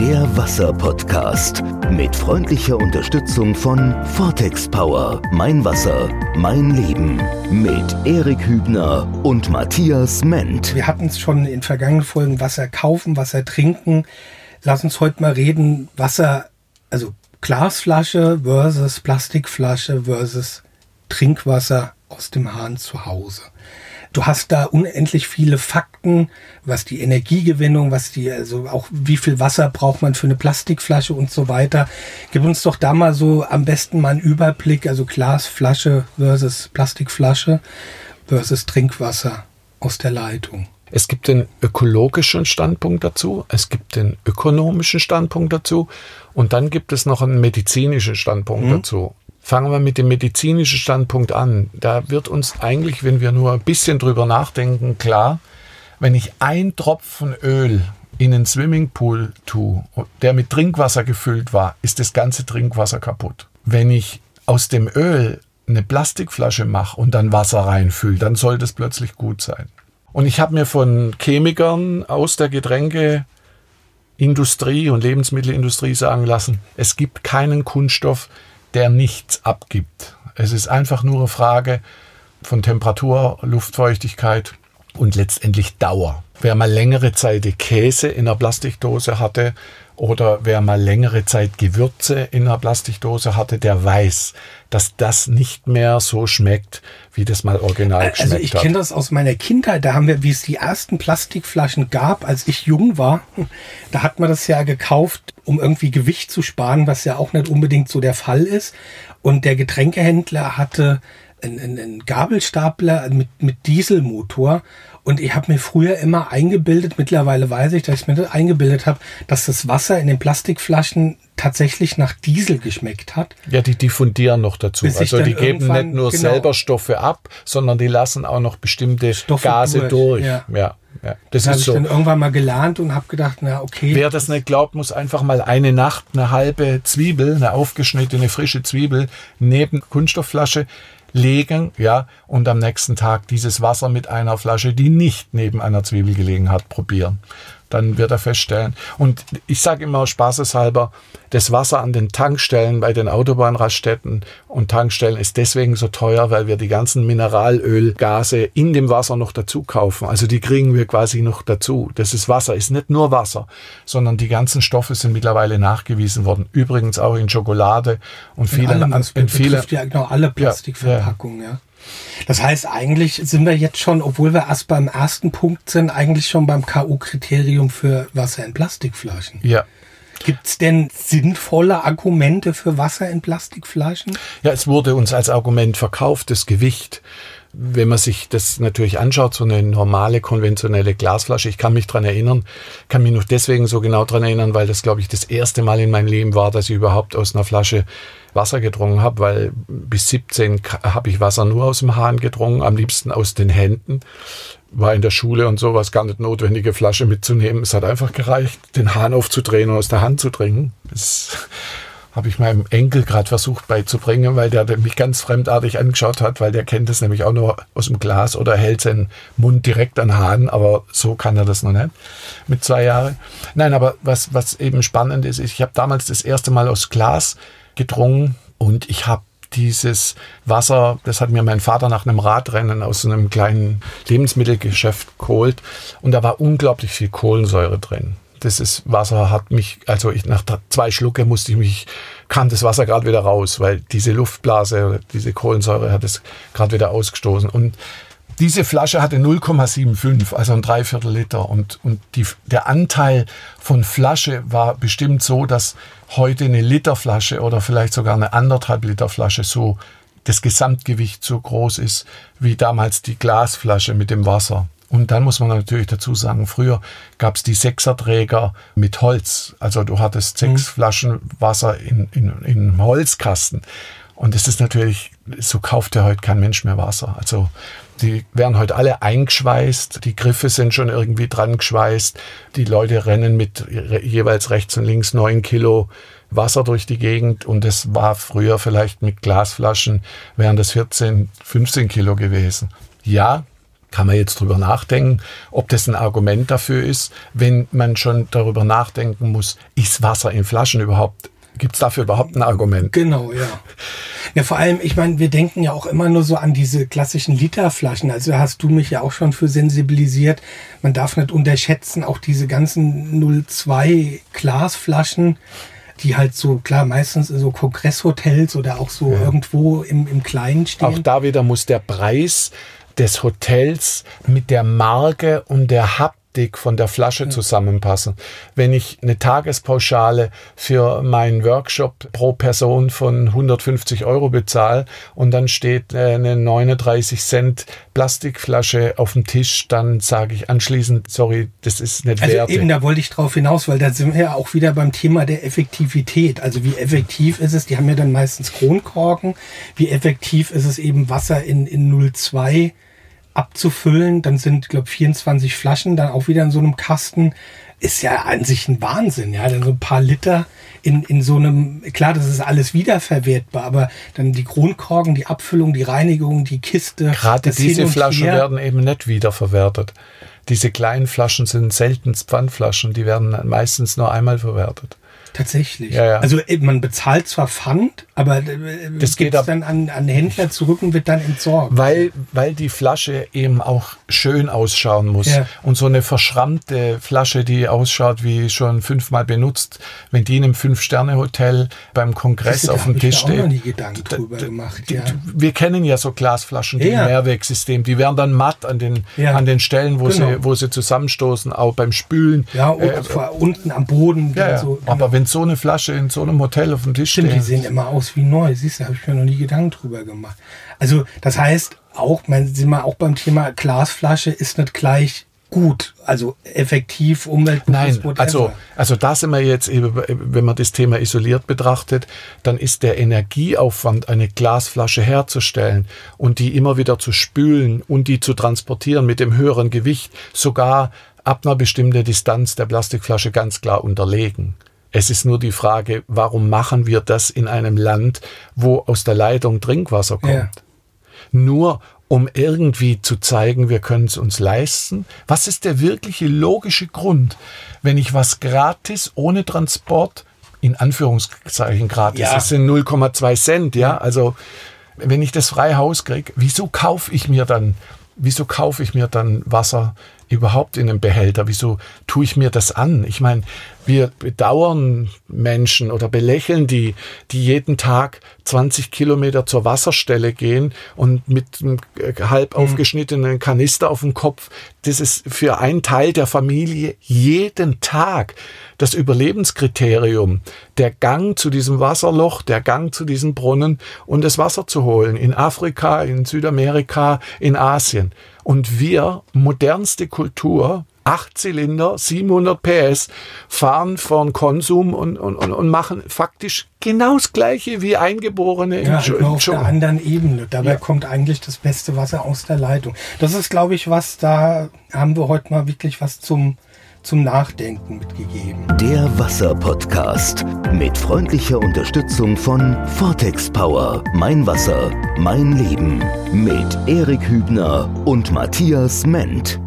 Der Wasser-Podcast mit freundlicher Unterstützung von Vortex Power. Mein Wasser, mein Leben. Mit Erik Hübner und Matthias Ment. Wir hatten es schon in vergangenen Folgen Wasser kaufen, Wasser trinken. Lass uns heute mal reden, Wasser, also Glasflasche versus Plastikflasche versus Trinkwasser aus dem Hahn zu Hause. Du hast da unendlich viele Fakten, was die Energiegewinnung, was die, also auch wie viel Wasser braucht man für eine Plastikflasche und so weiter. Gib uns doch da mal so am besten mal einen Überblick, also Glasflasche versus Plastikflasche versus Trinkwasser aus der Leitung. Es gibt den ökologischen Standpunkt dazu, es gibt den ökonomischen Standpunkt dazu und dann gibt es noch einen medizinischen Standpunkt mhm. dazu. Fangen wir mit dem medizinischen Standpunkt an. Da wird uns eigentlich, wenn wir nur ein bisschen drüber nachdenken, klar, wenn ich ein Tropfen Öl in einen Swimmingpool tue, der mit Trinkwasser gefüllt war, ist das ganze Trinkwasser kaputt. Wenn ich aus dem Öl eine Plastikflasche mache und dann Wasser reinfülle, dann soll das plötzlich gut sein. Und ich habe mir von Chemikern aus der Getränkeindustrie und Lebensmittelindustrie sagen lassen, es gibt keinen Kunststoff, der nichts abgibt. Es ist einfach nur eine Frage von Temperatur, Luftfeuchtigkeit und letztendlich Dauer. Wer mal längere Zeit Käse in einer Plastikdose hatte oder wer mal längere Zeit Gewürze in einer Plastikdose hatte, der weiß, dass das nicht mehr so schmeckt, wie das mal original also geschmeckt hat. Also ich kenne das aus meiner Kindheit. Da haben wir, wie es die ersten Plastikflaschen gab, als ich jung war, da hat man das ja gekauft, um irgendwie Gewicht zu sparen, was ja auch nicht unbedingt so der Fall ist. Und der Getränkehändler hatte einen, einen Gabelstapler mit, mit Dieselmotor und ich habe mir früher immer eingebildet, mittlerweile weiß ich, dass ich mir das eingebildet habe, dass das Wasser in den Plastikflaschen tatsächlich nach Diesel geschmeckt hat. Ja, die diffundieren noch dazu. Also die geben nicht nur genau, selber Stoffe ab, sondern die lassen auch noch bestimmte Stoffe Gase durch. durch. Ja. ja. Ja, das, das habe ich so. dann irgendwann mal gelernt und habe gedacht, na okay. Wer das nicht glaubt, muss einfach mal eine Nacht eine halbe Zwiebel, eine aufgeschnittene frische Zwiebel neben Kunststoffflasche legen, ja, und am nächsten Tag dieses Wasser mit einer Flasche, die nicht neben einer Zwiebel gelegen hat, probieren dann wird er feststellen. Und ich sage immer spaßeshalber, das Wasser an den Tankstellen bei den Autobahnraststätten und Tankstellen ist deswegen so teuer, weil wir die ganzen Mineralölgase in dem Wasser noch dazu kaufen. Also die kriegen wir quasi noch dazu. Das ist Wasser, ist nicht nur Wasser, sondern die ganzen Stoffe sind mittlerweile nachgewiesen worden. Übrigens auch in Schokolade und vielen, in, in vielen, ja genau alle Plastikverpackungen, ja. ja. Das heißt, eigentlich sind wir jetzt schon, obwohl wir erst beim ersten Punkt sind, eigentlich schon beim K.O.-Kriterium für Wasser in Plastikflaschen. Ja. Gibt es denn sinnvolle Argumente für Wasser in Plastikflaschen? Ja, es wurde uns als Argument verkauft, das Gewicht. Wenn man sich das natürlich anschaut, so eine normale, konventionelle Glasflasche, ich kann mich dran erinnern, kann mich noch deswegen so genau dran erinnern, weil das, glaube ich, das erste Mal in meinem Leben war, dass ich überhaupt aus einer Flasche Wasser getrunken habe, weil bis 17 habe ich Wasser nur aus dem Hahn getrunken, am liebsten aus den Händen. War in der Schule und sowas gar nicht notwendige Flasche mitzunehmen. Es hat einfach gereicht, den Hahn aufzudrehen und aus der Hand zu trinken. Das habe ich meinem Enkel gerade versucht beizubringen, weil der mich ganz fremdartig angeschaut hat, weil der kennt es nämlich auch nur aus dem Glas oder hält seinen Mund direkt an Hahn, aber so kann er das noch nicht mit zwei Jahren. Nein, aber was, was eben spannend ist, ich habe damals das erste Mal aus Glas gedrungen und ich habe dieses Wasser, das hat mir mein Vater nach einem Radrennen aus einem kleinen Lebensmittelgeschäft geholt und da war unglaublich viel Kohlensäure drin. Das Wasser hat mich, also ich, nach zwei Schlucke musste ich mich, kam das Wasser gerade wieder raus, weil diese Luftblase, diese Kohlensäure hat es gerade wieder ausgestoßen und diese Flasche hatte 0,75, also ein Dreiviertel Liter. Und, und die, der Anteil von Flasche war bestimmt so, dass heute eine Literflasche oder vielleicht sogar eine anderthalb Liter Flasche so das Gesamtgewicht so groß ist wie damals die Glasflasche mit dem Wasser. Und dann muss man natürlich dazu sagen, früher gab es die Sechserträger mit Holz. Also du hattest sechs mhm. Flaschen Wasser in, in, in einem Holzkasten. Und es ist natürlich, so kauft ja heute kein Mensch mehr Wasser. Also die werden heute alle eingeschweißt, die Griffe sind schon irgendwie dran geschweißt, die Leute rennen mit jeweils rechts und links neun Kilo Wasser durch die Gegend und das war früher vielleicht mit Glasflaschen, wären das 14, 15 Kilo gewesen. Ja, kann man jetzt drüber nachdenken, ob das ein Argument dafür ist, wenn man schon darüber nachdenken muss, ist Wasser in Flaschen überhaupt Gibt es dafür überhaupt ein Argument? Genau, ja. Ja, vor allem, ich meine, wir denken ja auch immer nur so an diese klassischen Literflaschen. Also hast du mich ja auch schon für sensibilisiert. Man darf nicht unterschätzen, auch diese ganzen 02 Glasflaschen, die halt so, klar, meistens in so Kongresshotels oder auch so ja. irgendwo im, im Kleinen stehen. Auch da wieder muss der Preis des Hotels mit der Marke und der Hub Optik von der Flasche zusammenpassen. Wenn ich eine Tagespauschale für meinen Workshop pro Person von 150 Euro bezahle und dann steht äh, eine 39 Cent Plastikflasche auf dem Tisch, dann sage ich anschließend, sorry, das ist nicht also wert. Eben, da wollte ich drauf hinaus, weil da sind wir ja auch wieder beim Thema der Effektivität. Also wie effektiv ist es? Die haben ja dann meistens Kronkorken. Wie effektiv ist es eben Wasser in, in 02 abzufüllen. Dann sind, glaube 24 Flaschen dann auch wieder in so einem Kasten. Ist ja an sich ein Wahnsinn, ja. Dann so ein paar Liter in, in so einem, klar, das ist alles wiederverwertbar, aber dann die Kronkorken, die Abfüllung, die Reinigung, die Kiste. Gerade diese Flaschen her. werden eben nicht wiederverwertet. Diese kleinen Flaschen sind selten Pfandflaschen, die werden meistens nur einmal verwertet. Tatsächlich. Ja, ja. Also äh, man bezahlt zwar Pfand, aber äh, das geht dann an, an Händler zurück und wird dann entsorgt. Weil, weil die Flasche eben auch schön ausschauen muss. Ja. Und so eine verschrammte Flasche, die ausschaut wie schon fünfmal benutzt, wenn die in einem Fünf-Sterne-Hotel beim Kongress auf dem Tisch steht. Wir kennen ja so Glasflaschen, die ja. Mehrwegsystem, die werden dann matt an den, an den Stellen, wo, genau. sie, wo sie zusammenstoßen, auch beim Spülen. Ja, und äh, unten am Boden. So, Aber genau. wenn so eine Flasche in so einem Hotel auf dem Tisch Stimmt, steht. die sehen immer aus wie neu. Siehst du, habe ich mir noch nie Gedanken drüber gemacht. Also, das heißt, auch, man sind wir auch beim Thema Glasflasche ist nicht gleich gut, also effektiv, umweltbewusst. Nein, also, also da sind wir jetzt, wenn man das Thema isoliert betrachtet, dann ist der Energieaufwand, eine Glasflasche herzustellen und die immer wieder zu spülen und die zu transportieren mit dem höheren Gewicht, sogar ab einer bestimmten Distanz der Plastikflasche ganz klar unterlegen. Es ist nur die Frage, warum machen wir das in einem Land, wo aus der Leitung Trinkwasser kommt? Ja. Nur um irgendwie zu zeigen, wir können es uns leisten. Was ist der wirkliche logische Grund, wenn ich was gratis ohne Transport, in Anführungszeichen gratis, ja. das sind 0,2 Cent, ja, also wenn ich das frei Haus kriege, wieso kaufe ich mir dann, wieso kaufe ich mir dann Wasser überhaupt in einem Behälter? Wieso tue ich mir das an? Ich meine, wir bedauern Menschen oder belächeln die, die jeden Tag 20 Kilometer zur Wasserstelle gehen und mit einem halb mhm. aufgeschnittenen Kanister auf dem Kopf. Das ist für einen Teil der Familie jeden Tag das Überlebenskriterium. Der Gang zu diesem Wasserloch, der Gang zu diesem Brunnen und das Wasser zu holen. In Afrika, in Südamerika, in Asien. Und wir, modernste Kultur, acht Zylinder, 700 PS, fahren von Konsum und, und, und machen faktisch genau das Gleiche wie Eingeborene ja, im auf der anderen Ebene. Dabei ja. kommt eigentlich das beste Wasser aus der Leitung. Das ist, glaube ich, was, da haben wir heute mal wirklich was zum zum Nachdenken mitgegeben. Der Wasser-Podcast mit freundlicher Unterstützung von Vortex Power. Mein Wasser, mein Leben. Mit Erik Hübner und Matthias Ment.